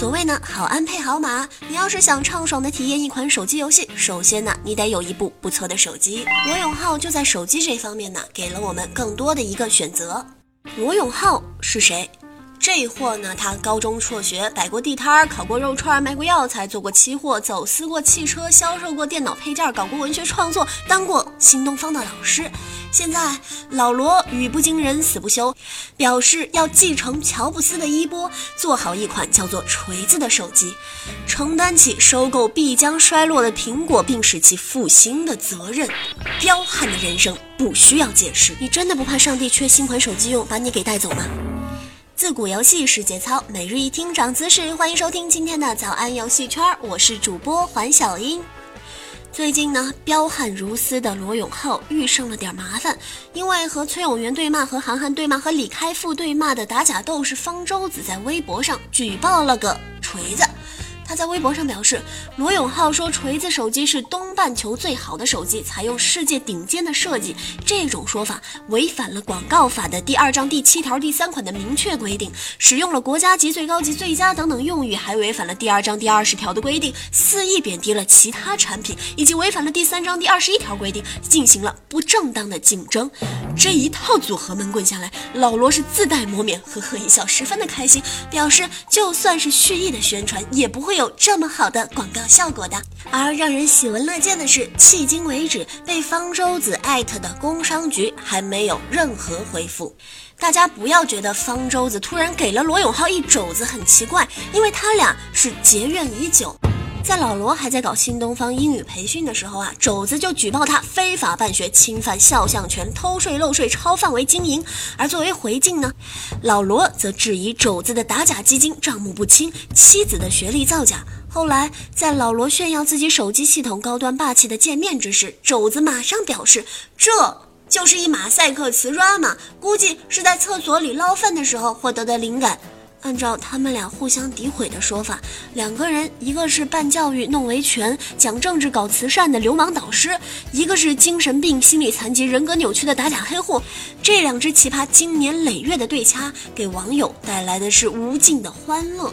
所谓呢，好安配好马。你要是想畅爽的体验一款手机游戏，首先呢，你得有一部不错的手机。罗永浩就在手机这方面呢，给了我们更多的一个选择。罗永浩是谁？这货呢，他高中辍学，摆过地摊儿，烤过肉串，卖过药材，做过期货，走私过汽车，销售过电脑配件，搞过文学创作，当过新东方的老师。现在老罗语不惊人死不休，表示要继承乔布斯的衣钵，做好一款叫做锤子的手机，承担起收购必将衰落的苹果并使其复兴的责任。彪悍的人生不需要解释，你真的不怕上帝缺新款手机用，把你给带走吗？自古游戏是节操，每日一听长姿势。欢迎收听今天的早安游戏圈，我是主播环小英。最近呢，彪悍如斯的罗永浩遇上了点麻烦，因为和崔永元对骂、和韩寒对骂、和李开复对骂的打假斗士方舟子在微博上举报了个锤子。他在微博上表示，罗永浩说锤子手机是东半球最好的手机，采用世界顶尖的设计，这种说法违反了广告法的第二章第七条第三款的明确规定，使用了国家级、最高级、最佳等等用语，还违反了第二章第二十条的规定，肆意贬低了其他产品，以及违反了第三章第二十一条规定，进行了不正当的竞争。这一套组合闷棍下来，老罗是自带磨面，呵呵一笑，十分的开心，表示就算是蓄意的宣传，也不会有这么好的广告效果的。而让人喜闻乐见的是，迄今为止被方舟子艾特的工商局还没有任何回复。大家不要觉得方舟子突然给了罗永浩一肘子很奇怪，因为他俩是结怨已久。在老罗还在搞新东方英语培训的时候啊，肘子就举报他非法办学、侵犯肖像权、偷税漏税、超范围经营。而作为回敬呢，老罗则质疑肘子的打假基金账目不清，妻子的学历造假。后来在老罗炫耀自己手机系统高端霸气的界面之时，肘子马上表示这就是一马赛克瓷砖嘛，估计是在厕所里捞粪的时候获得的灵感。按照他们俩互相诋毁的说法，两个人一个是办教育、弄维权、讲政治、搞慈善的流氓导师，一个是精神病、心理残疾、人格扭曲的打假黑户。这两只奇葩经年累月的对掐，给网友带来的是无尽的欢乐。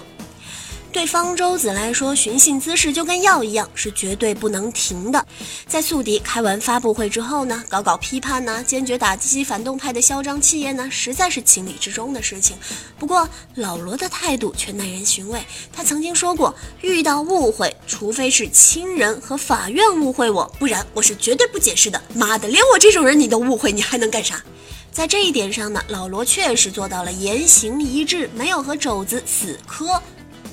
对方舟子来说，寻衅滋事就跟药一样，是绝对不能停的。在宿敌开完发布会之后呢，搞搞批判呢，坚决打击反动派的嚣张气焰呢，实在是情理之中的事情。不过老罗的态度却耐人寻味。他曾经说过，遇到误会，除非是亲人和法院误会我，不然我是绝对不解释的。妈的，连我这种人你都误会，你还能干啥？在这一点上呢，老罗确实做到了言行一致，没有和肘子死磕。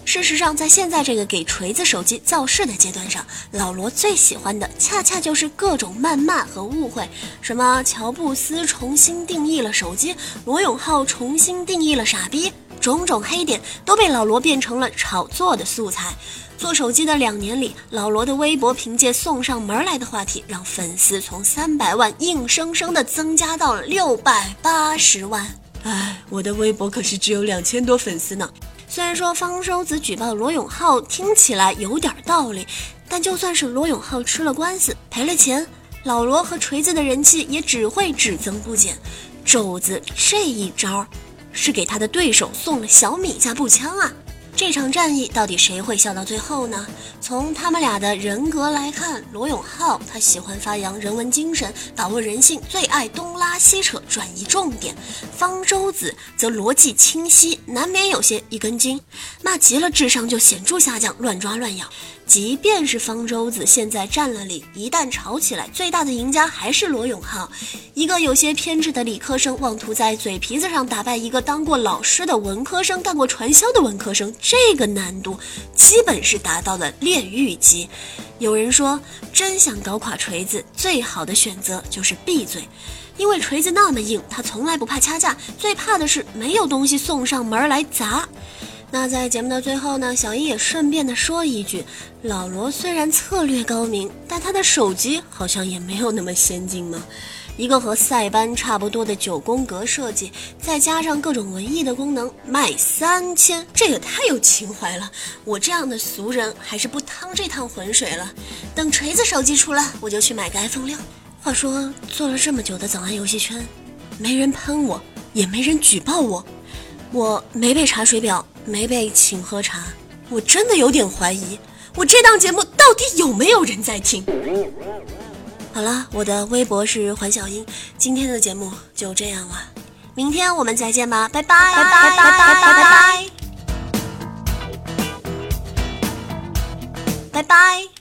事实上，在现在这个给锤子手机造势的阶段上，老罗最喜欢的恰恰就是各种谩骂和误会。什么乔布斯重新定义了手机，罗永浩重新定义了傻逼，种种黑点都被老罗变成了炒作的素材。做手机的两年里，老罗的微博凭借送上门来的话题，让粉丝从三百万硬生生的增加到了六百八十万。哎，我的微博可是只有两千多粉丝呢。虽然说方舟子举报罗永浩听起来有点道理，但就算是罗永浩吃了官司赔了钱，老罗和锤子的人气也只会只增不减。肘子这一招，是给他的对手送了小米加步枪啊！这场战役到底谁会笑到最后呢？从他们俩的人格来看，罗永浩他喜欢发扬人文精神，把握人性，最爱东拉西扯，转移重点；方舟子则逻辑清晰，难免有些一根筋，骂急了智商就显著下降，乱抓乱咬。即便是方舟子现在占了理，一旦吵起来，最大的赢家还是罗永浩。一个有些偏执的理科生，妄图在嘴皮子上打败一个当过老师的文科生、干过传销的文科生，这个难度基本是达到了炼狱级。有人说，真想搞垮锤子，最好的选择就是闭嘴，因为锤子那么硬，他从来不怕掐架，最怕的是没有东西送上门来砸。那在节目的最后呢，小英也顺便的说一句，老罗虽然策略高明，但他的手机好像也没有那么先进嘛。一个和塞班差不多的九宫格设计，再加上各种文艺的功能，卖三千，这也太有情怀了。我这样的俗人还是不趟这趟浑水了。等锤子手机出来，我就去买个 iPhone 六。话说做了这么久的早安游戏圈，没人喷我，也没人举报我，我没被查水表。没被请喝茶，我真的有点怀疑，我这档节目到底有没有人在听？好了，我的微博是环小英，今天的节目就这样了，明天我们再见吧，拜拜，拜拜，拜拜，拜拜，拜拜，拜拜。